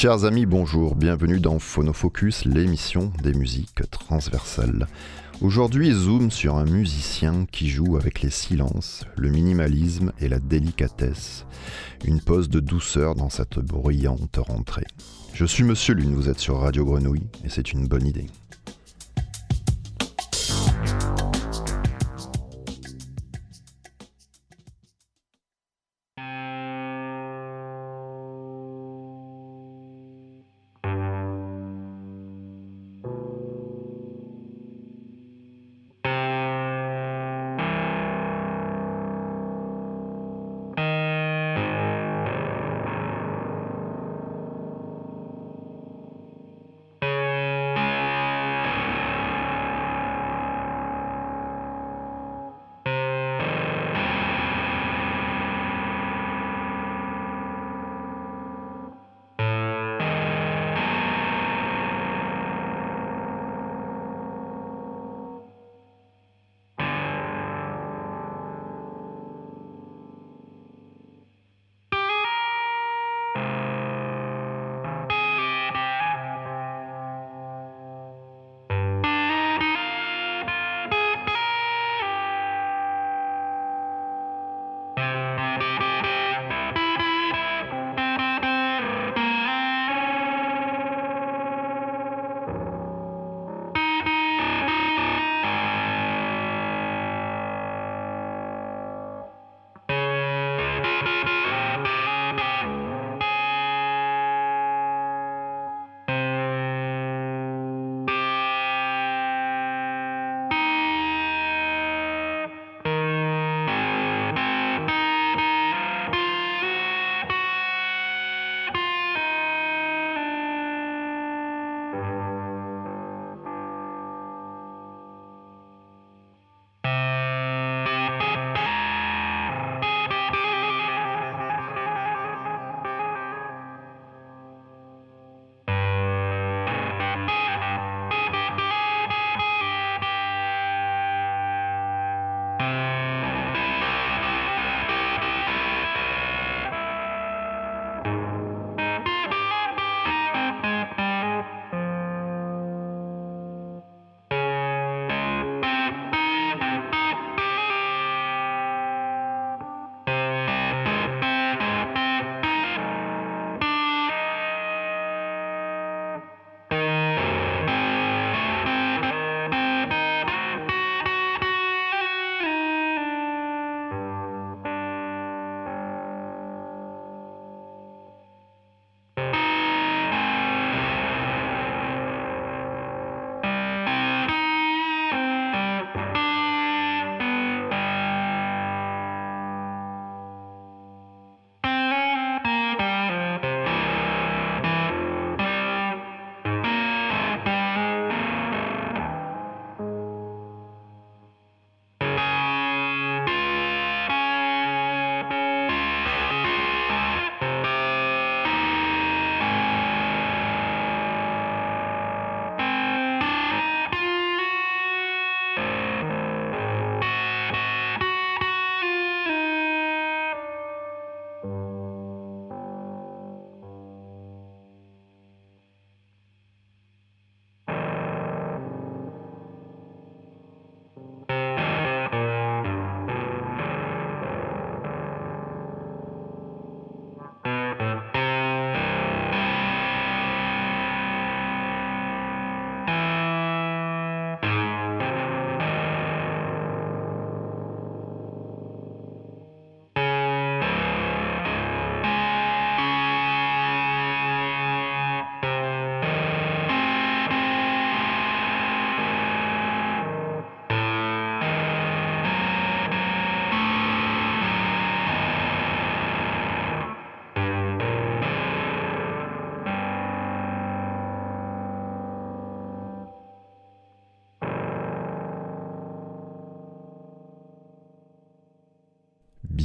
Chers amis, bonjour, bienvenue dans Phonofocus, l'émission des musiques transversales. Aujourd'hui, zoom sur un musicien qui joue avec les silences, le minimalisme et la délicatesse. Une pause de douceur dans cette bruyante rentrée. Je suis Monsieur Lune, vous êtes sur Radio Grenouille et c'est une bonne idée.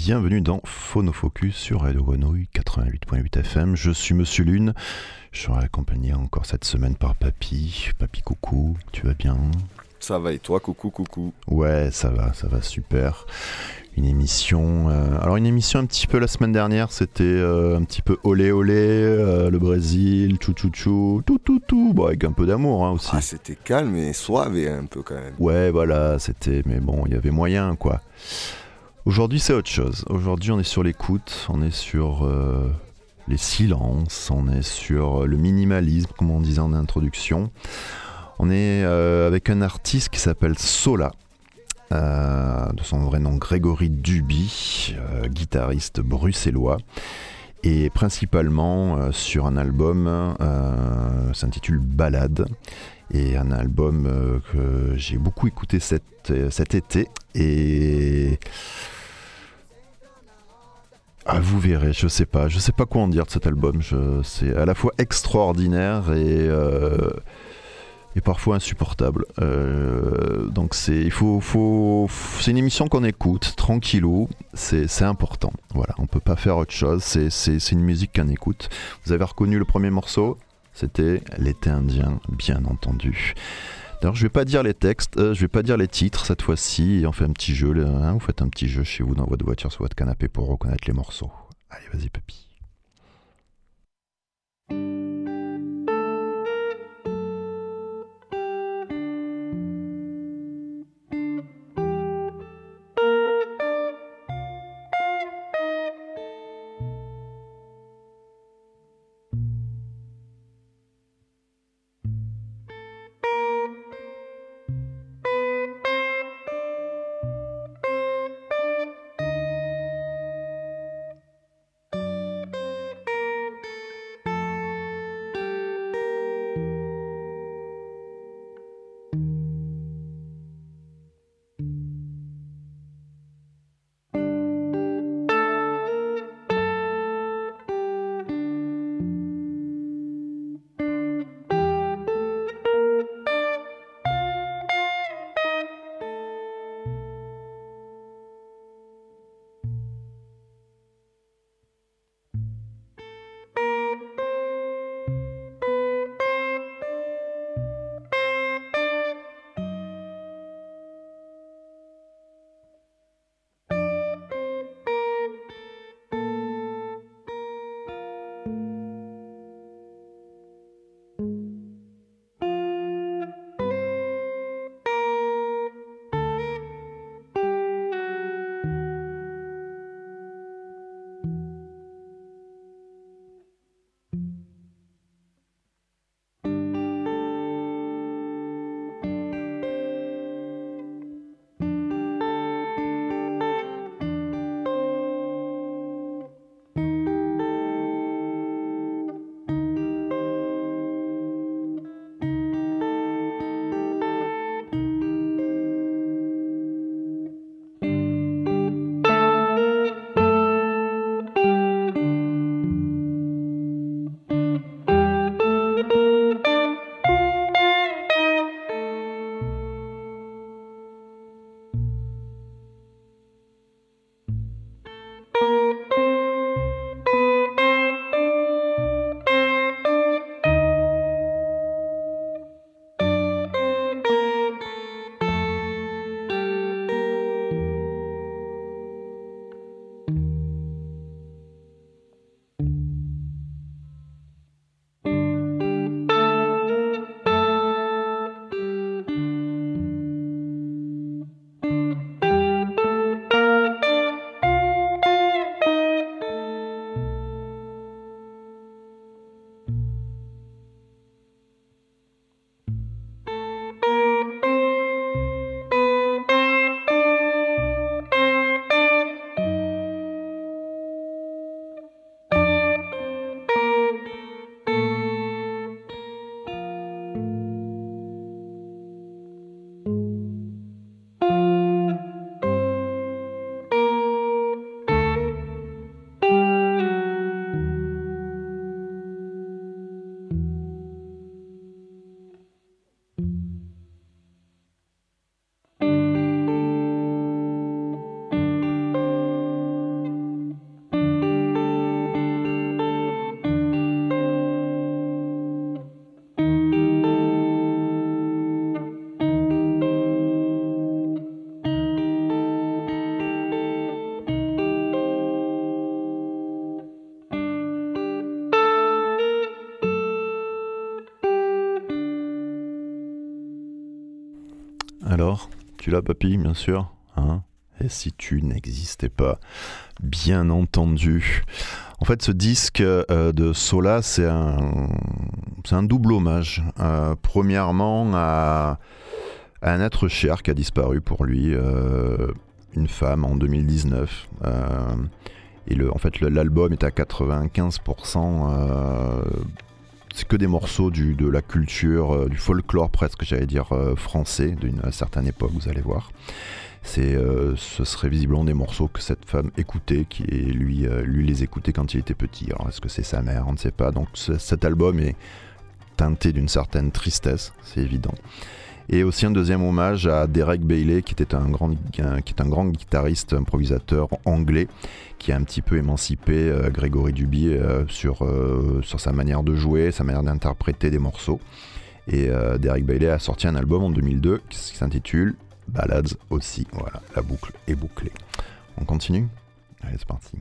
Bienvenue dans Phonofocus sur Radio Grenouille 88.8 FM. Je suis Monsieur Lune. Je serai accompagné encore cette semaine par Papy. Papy, coucou, tu vas bien? Ça va et toi, coucou, coucou? Ouais, ça va, ça va super. une émission. Euh, alors une émission un petit peu la semaine dernière, c'était euh, un petit peu olé olé, euh, le Brésil, chou chou chou, tout tout tout, bon, avec un peu d'amour hein, aussi. Ah, c'était calme et suave un peu quand même. Ouais, voilà, c'était, mais bon, il y avait moyen quoi. Aujourd'hui, c'est autre chose. Aujourd'hui, on est sur l'écoute, on est sur les silences, on est sur le minimalisme, comme on disait en introduction. On est avec un artiste qui s'appelle Sola. Euh, de son vrai nom Grégory Duby, euh, guitariste bruxellois, et principalement euh, sur un album s'intitule Balade, et un album que j'ai beaucoup écouté cet été, et... Ah, vous verrez, je sais pas, je sais pas quoi en dire de cet album. C'est à la fois extraordinaire et et parfois insupportable. Euh, donc c'est il faut, faut c'est une émission qu'on écoute tranquillou, c'est important. Voilà, on peut pas faire autre chose. C'est une musique qu'on écoute. Vous avez reconnu le premier morceau? C'était l'été indien, bien entendu. D'ailleurs, je vais pas dire les textes, euh, je vais pas dire les titres cette fois-ci. On fait un petit jeu. Hein, vous faites un petit jeu chez vous dans votre voiture, sur votre canapé pour reconnaître les morceaux. Allez, vas-y, papy. Alors, tu l'as, papy, bien sûr hein Et si tu n'existais pas Bien entendu. En fait, ce disque euh, de Sola, c'est un, double hommage. Euh, premièrement, à, un être cher qui a disparu pour lui, euh, une femme en 2019. et en fait, l'album est à 95% c'est que des morceaux du, de la culture, euh, du folklore presque, j'allais dire, euh, français d'une certaine époque, vous allez voir. Euh, ce serait visiblement des morceaux que cette femme écoutait, qui lui, lui les écoutait quand il était petit. Alors est-ce que c'est sa mère? On ne sait pas. Donc cet album est teinté d'une certaine tristesse, c'est évident. Et aussi un deuxième hommage à Derek Bailey, qui, était un grand, qui est un grand guitariste, improvisateur anglais, qui a un petit peu émancipé euh, Grégory Duby euh, sur, euh, sur sa manière de jouer, sa manière d'interpréter des morceaux. Et Derek Bailey a sorti un album en 2002 qui s'intitule Ballads aussi. Voilà, la boucle est bouclée. On continue? Allez, c'est parti.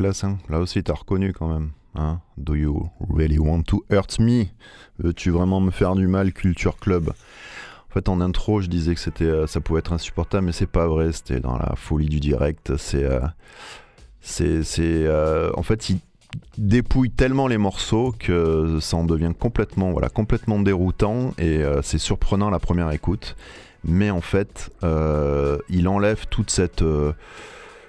Hein. Là aussi, t'as reconnu quand même. Hein. Do you really want to hurt me? Veux-tu vraiment me faire du mal, Culture Club? En fait, en intro, je disais que c'était, euh, ça pouvait être insupportable, mais c'est pas vrai. C'était dans la folie du direct. C'est, euh, c'est, c'est, euh, en fait, il dépouille tellement les morceaux que ça en devient complètement, voilà, complètement déroutant et c'est surprenant la première écoute. Mais en fait, il enlève toute cette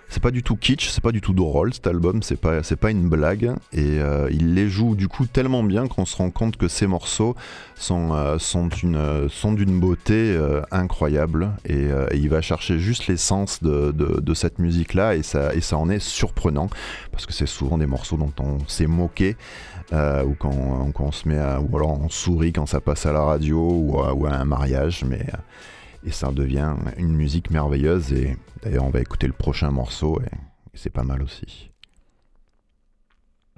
c'est pas du tout kitsch, c'est pas du tout drôle cet album, c'est pas, c'est pas une blague. Et euh, il les joue du coup tellement bien qu'on se rend compte que ces morceaux sont, euh, sont, une, sont d'une beauté euh, incroyable. Et, il va chercher juste l'essence de, de, cette musique-là et ça, et ça en est surprenant parce que c'est souvent des morceaux dont on s'est moqué. ou quand, quand, on se met à, ou alors on sourit quand ça passe à la radio ou à, ou à un mariage, mais et ça devient une musique merveilleuse et d'ailleurs on va écouter le prochain morceau et, c'est pas mal aussi.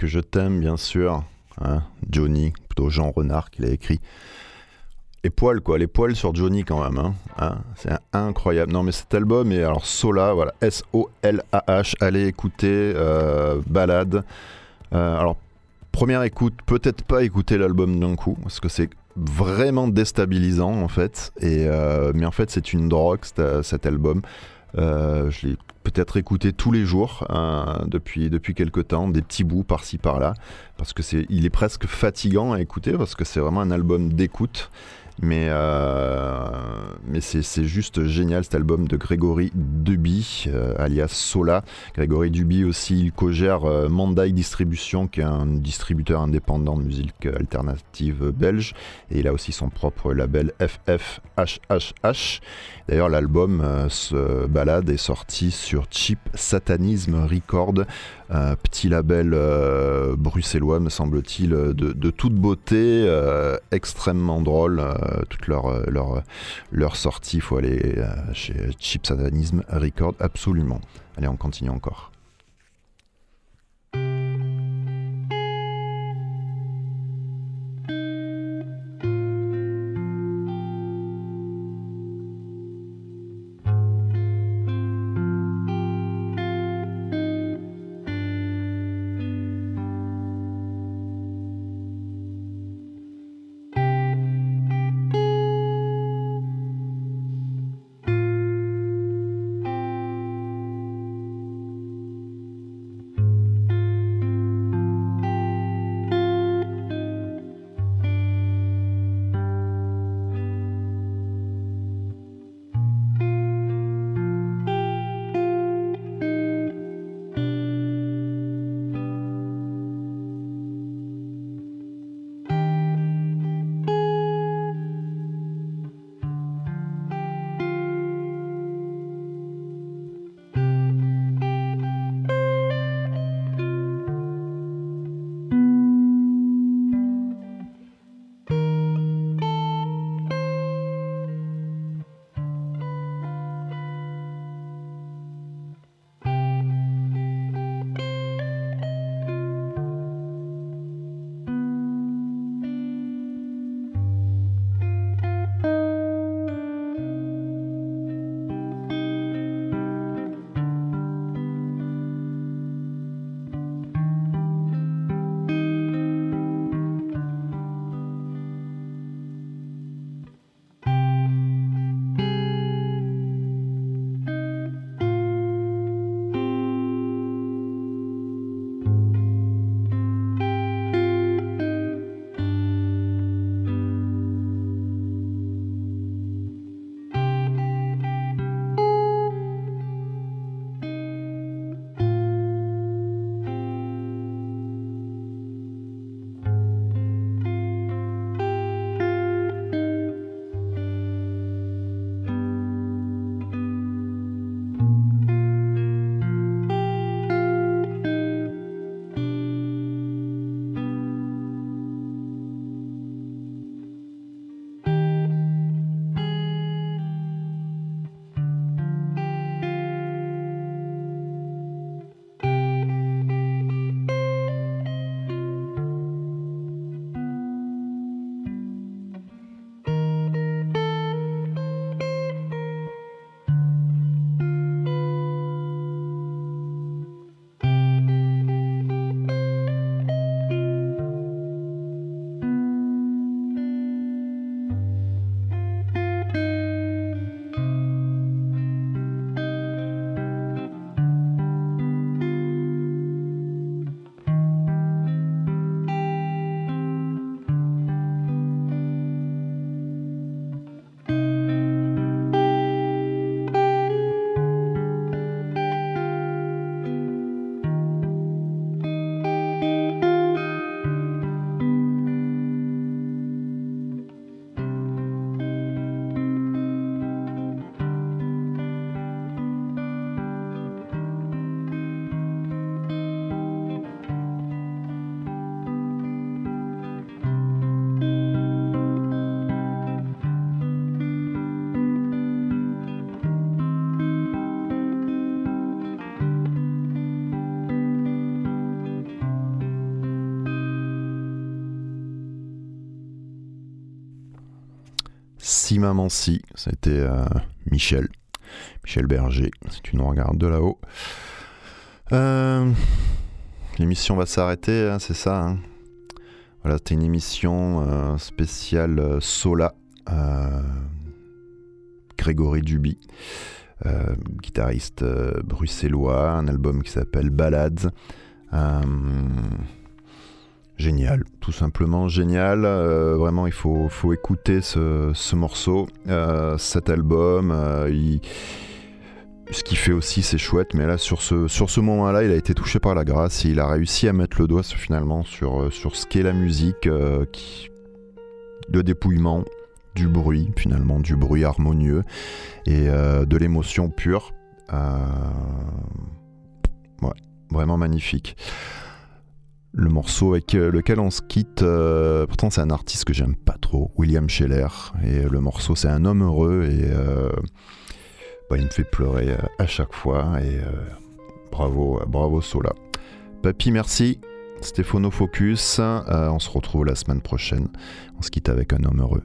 Que je t'aime, bien sûr. Hein, Johnny, plutôt Jean Renard qui l'a écrit. Les poils, quoi, les poils sur Johnny quand même. Hein, hein. c'est incroyable. Non, mais cet album, et alors Sola, voilà, S-O-L-A-H, allez écouter, euh, balade. Euh, alors, première écoute, peut-être pas écouter l'album d'un coup, parce que c'est vraiment déstabilisant en fait. Et, euh, mais en fait, c'est une drogue cet album. je l'ai peut-être écouté tous les jours depuis, depuis quelques temps, des petits bouts par-ci par-là, parce que c'est, il est presque fatigant à écouter, parce que c'est vraiment un album d'écoute. Mais, euh, c'est juste génial cet album de Grégory Duby, euh, alias Sola. Grégory Duby aussi, il co-gère euh, Mandai Distribution, qui est un distributeur indépendant de musique alternative belge. Et il a aussi son propre label FFHHH. D'ailleurs, l'album se balade est sorti sur Cheap Satanism Record, petit label bruxellois, me semble-t-il, de, toute beauté, extrêmement drôle toute leur, leur, leur sortie. Il faut aller euh, chez Chip Satanism Record, absolument. Allez, on continue encore. Maman c'était Michel. Michel Berger, si tu nous regardes de là-haut. L'émission va s'arrêter, hein, c'est ça. Hein. voilà, c'était une émission spéciale Sola. Grégory Duby. Euh, guitariste euh, bruxellois, un album qui s'appelle Ballades. Euh, génial, tout simplement génial. vraiment, il faut, écouter ce, morceau, cet album. ce qui fait aussi, c'est chouette, mais là, sur ce, moment-là, il a été touché par la grâce et il a réussi à mettre le doigt finalement sur, sur ce qu'est la musique, qui, le dépouillement, du bruit, finalement, du bruit harmonieux et euh, de l'émotion pure. Euh, ouais, vraiment magnifique. Le morceau avec euh, lequel on se quitte, pourtant c'est un artiste que j'aime pas trop, William Scheller, et le morceau c'est un homme heureux et bah, il me fait pleurer à chaque fois et bravo, bravo Sola. Papy, merci. Phono Focus. on se retrouve la semaine prochaine. On se quitte avec un homme heureux.